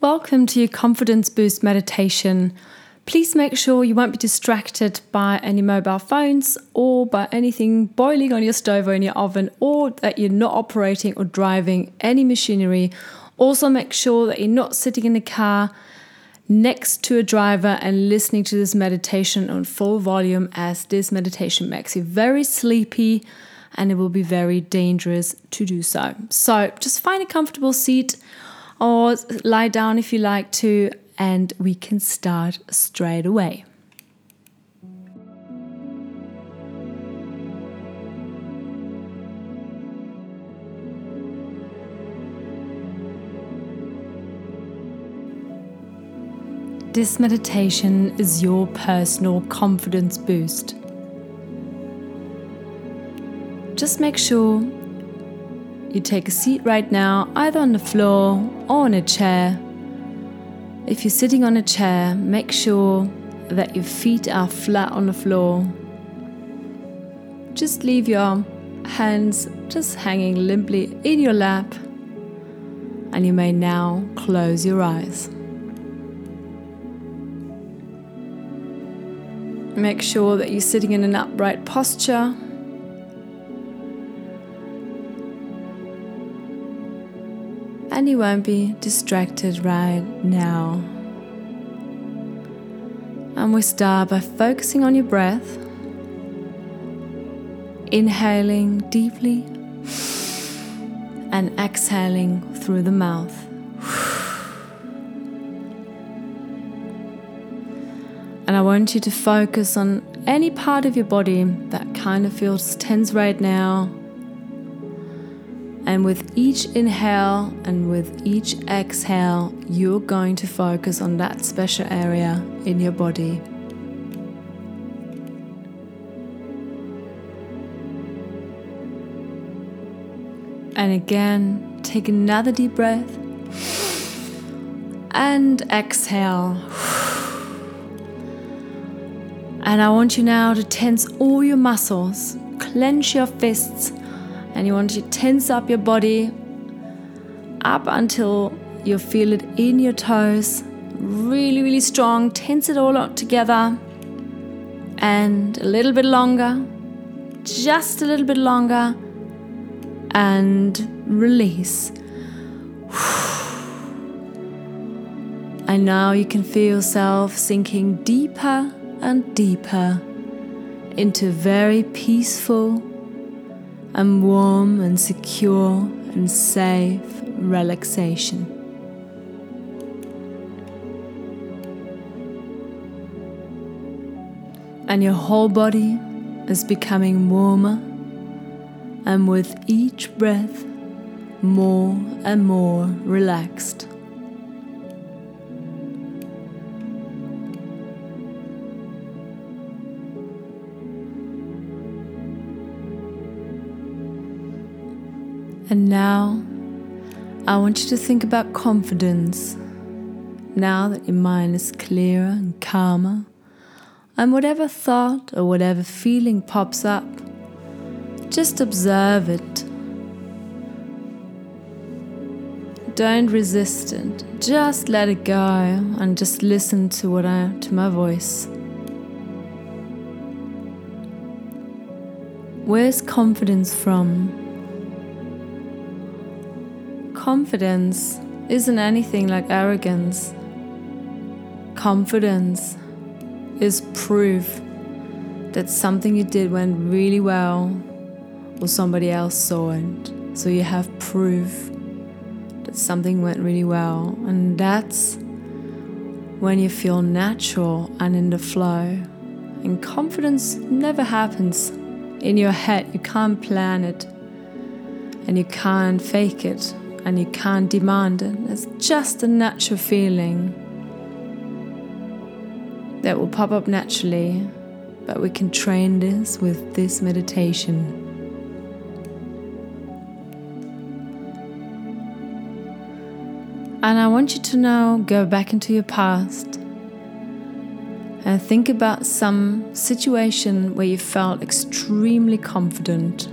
Welcome to your Confidence Boost meditation. Please make sure you won't be distracted by any mobile phones or by anything boiling on your stove or in your oven, or that you're not operating or driving any machinery. Also, make sure that you're not sitting in a car next to a driver and listening to this meditation on full volume, as this meditation makes you very sleepy and it will be very dangerous to do so. So, just find a comfortable seat or lie down if you like to, and we can start straight away. This meditation is your personal confidence boost. Just make sure you take a seat right now, either on the floor or on a chair. If you're sitting on a chair, make sure that your feet are flat on the floor. Just leave your hands just hanging limply in your lap, and you may now close your eyes. Make sure that you're sitting in an upright posture and you won't be distracted right now. And we start by focusing on your breath, inhaling deeply and exhaling through the mouth. And I want you to focus on any part of your body that kind of feels tense right now and with each inhale and with each exhale, you're going to focus on that special area in your body. And again, take another deep breath and exhale. And I want you now to tense all your muscles, clench your fists and you want to tense up your body up until you feel it in your toes. Really, really strong. Tense it all out together. And a little bit longer. Just a little bit longer. And release. And now you can feel yourself sinking deeper and deeper into very peaceful and warm and secure and safe relaxation. And your whole body is becoming warmer, and with each breath, more and more relaxed. And now, I want you to think about confidence. Now that your mind is clearer and calmer, and whatever thought or whatever feeling pops up, just observe it. Don't resist it. Just let it go and just listen to what I to my voice. Where's confidence from? Confidence isn't anything like arrogance. Confidence is proof that something you did went really well or somebody else saw it. So you have proof that something went really well. And that's when you feel natural and in the flow. And confidence never happens in your head. You can't plan it and you can't fake it and you can't demand it. It's just a natural feeling that will pop up naturally, but we can train this with this meditation. And I want you to now go back into your past and think about some situation where you felt extremely confident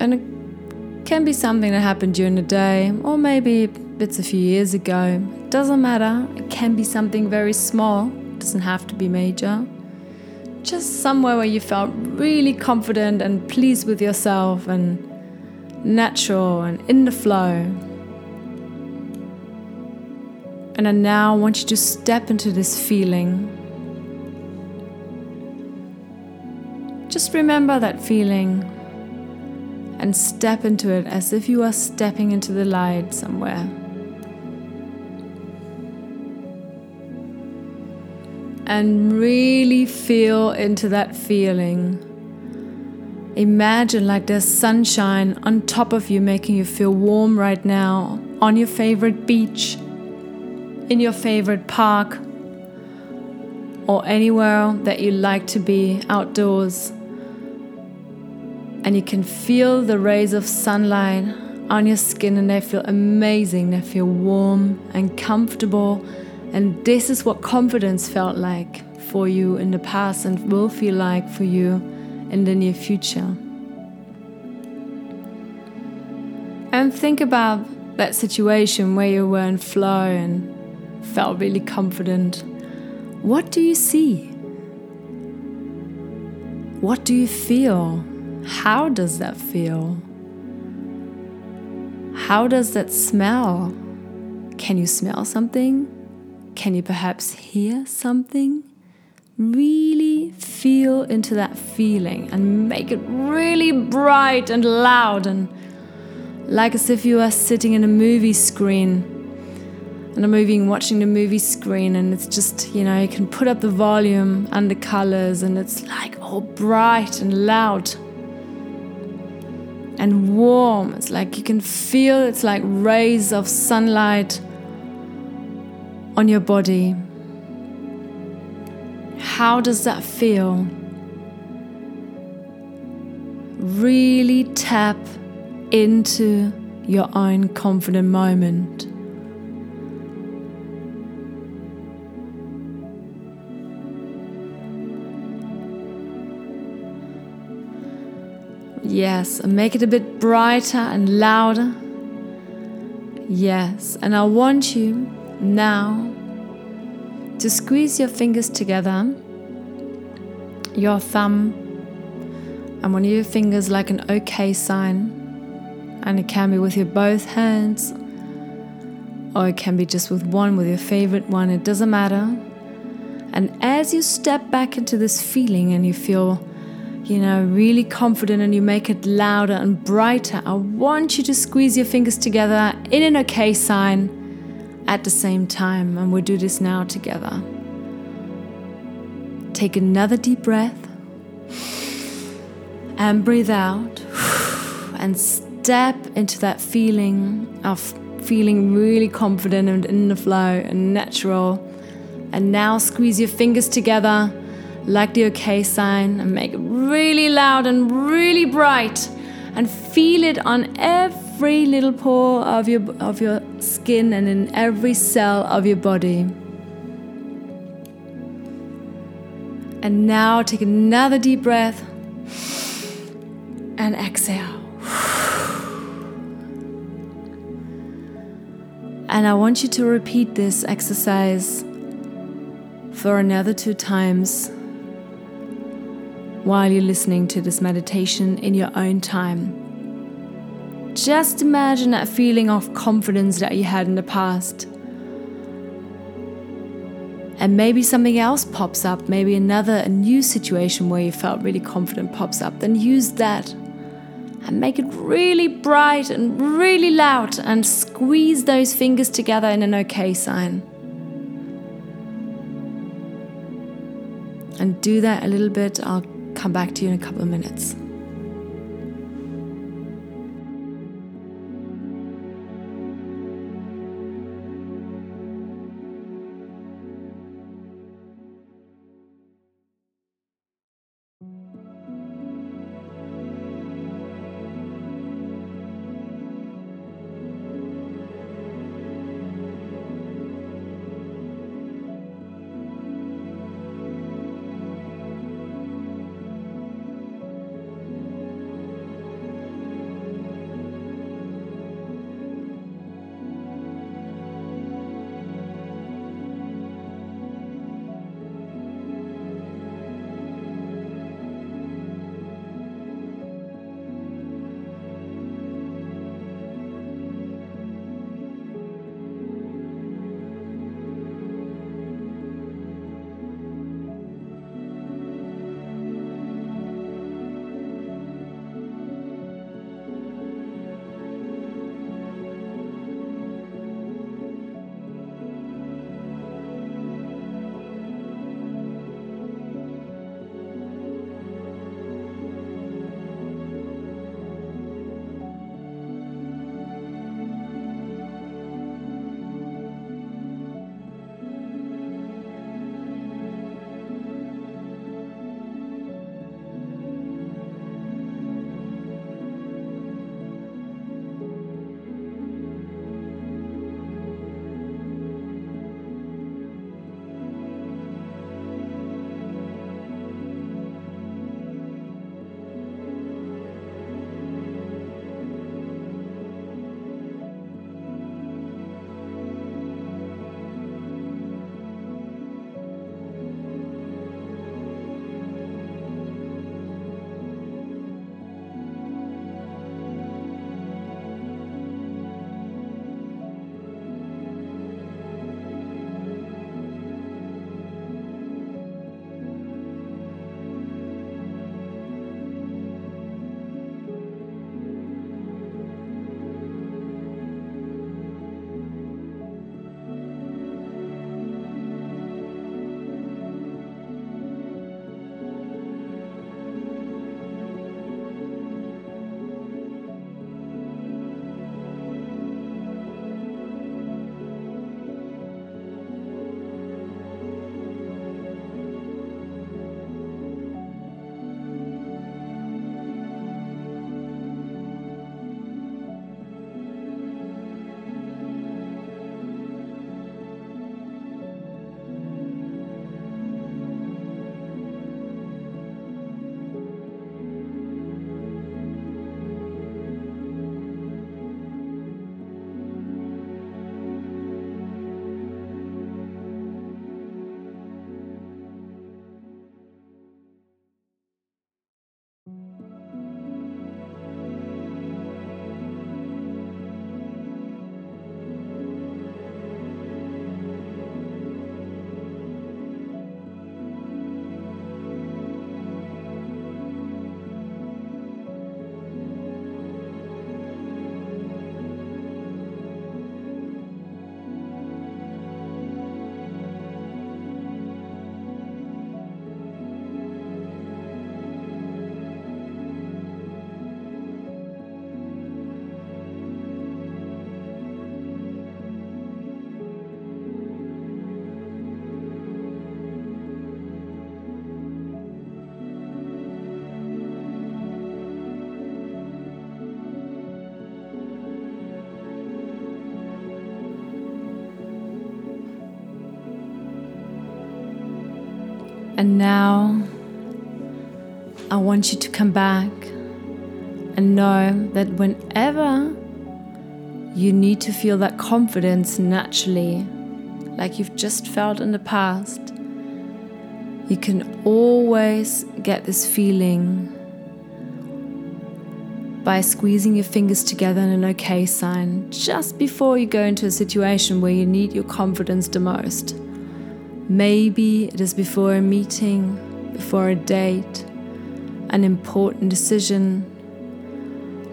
can be something that happened during the day, or maybe it's a few years ago. It doesn't matter. It can be something very small, it doesn't have to be major. Just somewhere where you felt really confident and pleased with yourself and natural and in the flow. And I now want you to step into this feeling. Just remember that feeling and step into it as if you are stepping into the light somewhere. And really feel into that feeling. Imagine like there's sunshine on top of you, making you feel warm right now on your favorite beach, in your favorite park, or anywhere that you like to be outdoors and you can feel the rays of sunlight on your skin and they feel amazing. They feel warm and comfortable. And this is what confidence felt like for you in the past and will feel like for you in the near future. And think about that situation where you were in flow and felt really confident. What do you see? What do you feel? How does that feel? How does that smell? Can you smell something? Can you perhaps hear something? Really feel into that feeling and make it really bright and loud and like as if you are sitting in a movie screen and a movie watching the movie screen and it's just you know you can put up the volume and the colors and it's like all bright and loud and warm. It's like you can feel it's like rays of sunlight on your body. How does that feel? Really tap into your own confident moment. Yes, and make it a bit brighter and louder. Yes, and I want you now to squeeze your fingers together, your thumb and one of your fingers like an OK sign. And it can be with your both hands, or it can be just with one, with your favorite one, it doesn't matter. And as you step back into this feeling and you feel you know, really confident and you make it louder and brighter, I want you to squeeze your fingers together in an OK sign at the same time. And we'll do this now together. Take another deep breath and breathe out and step into that feeling of feeling really confident and in the flow and natural. And now squeeze your fingers together like the OK sign and make it really loud and really bright and feel it on every little pore of your of your skin and in every cell of your body. And now take another deep breath and exhale. And I want you to repeat this exercise for another two times while you're listening to this meditation in your own time. Just imagine that feeling of confidence that you had in the past. And maybe something else pops up, maybe another a new situation where you felt really confident pops up. Then use that and make it really bright and really loud and squeeze those fingers together in an OK sign. And do that a little bit. I'll come back to you in a couple of minutes. And now I want you to come back and know that whenever you need to feel that confidence naturally, like you've just felt in the past, you can always get this feeling by squeezing your fingers together in an okay sign just before you go into a situation where you need your confidence the most. Maybe it is before a meeting, before a date, an important decision,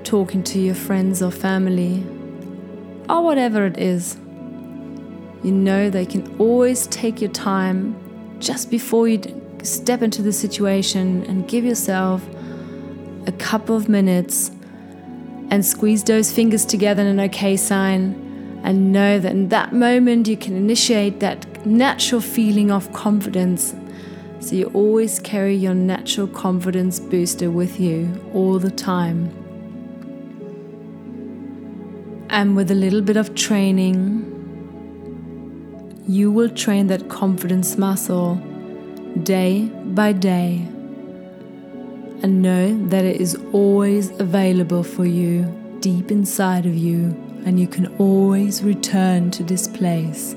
talking to your friends or family, or whatever it is. You know they can always take your time just before you step into the situation and give yourself a couple of minutes and squeeze those fingers together in an okay sign and know that in that moment you can initiate that natural feeling of confidence. So you always carry your natural confidence booster with you all the time. And with a little bit of training, you will train that confidence muscle day by day and know that it is always available for you deep inside of you, and you can always return to this place.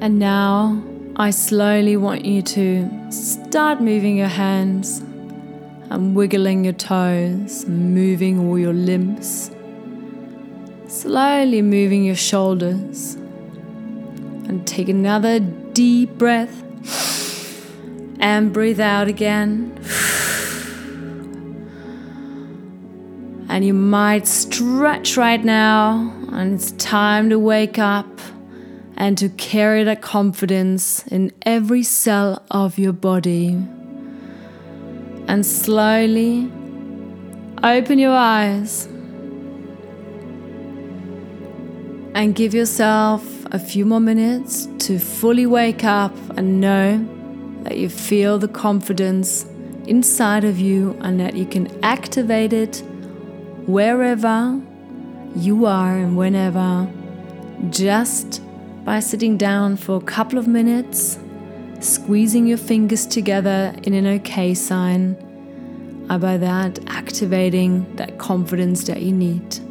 And now I slowly want you to start moving your hands and wiggling your toes, moving all your limbs, slowly moving your shoulders. And take another deep breath and breathe out again. And you might stretch right now, and it's time to wake up and to carry that confidence in every cell of your body. And slowly open your eyes and give yourself a few more minutes to fully wake up and know that you feel the confidence inside of you and that you can activate it wherever you are and whenever just by sitting down for a couple of minutes, squeezing your fingers together in an okay sign, and by that activating that confidence that you need.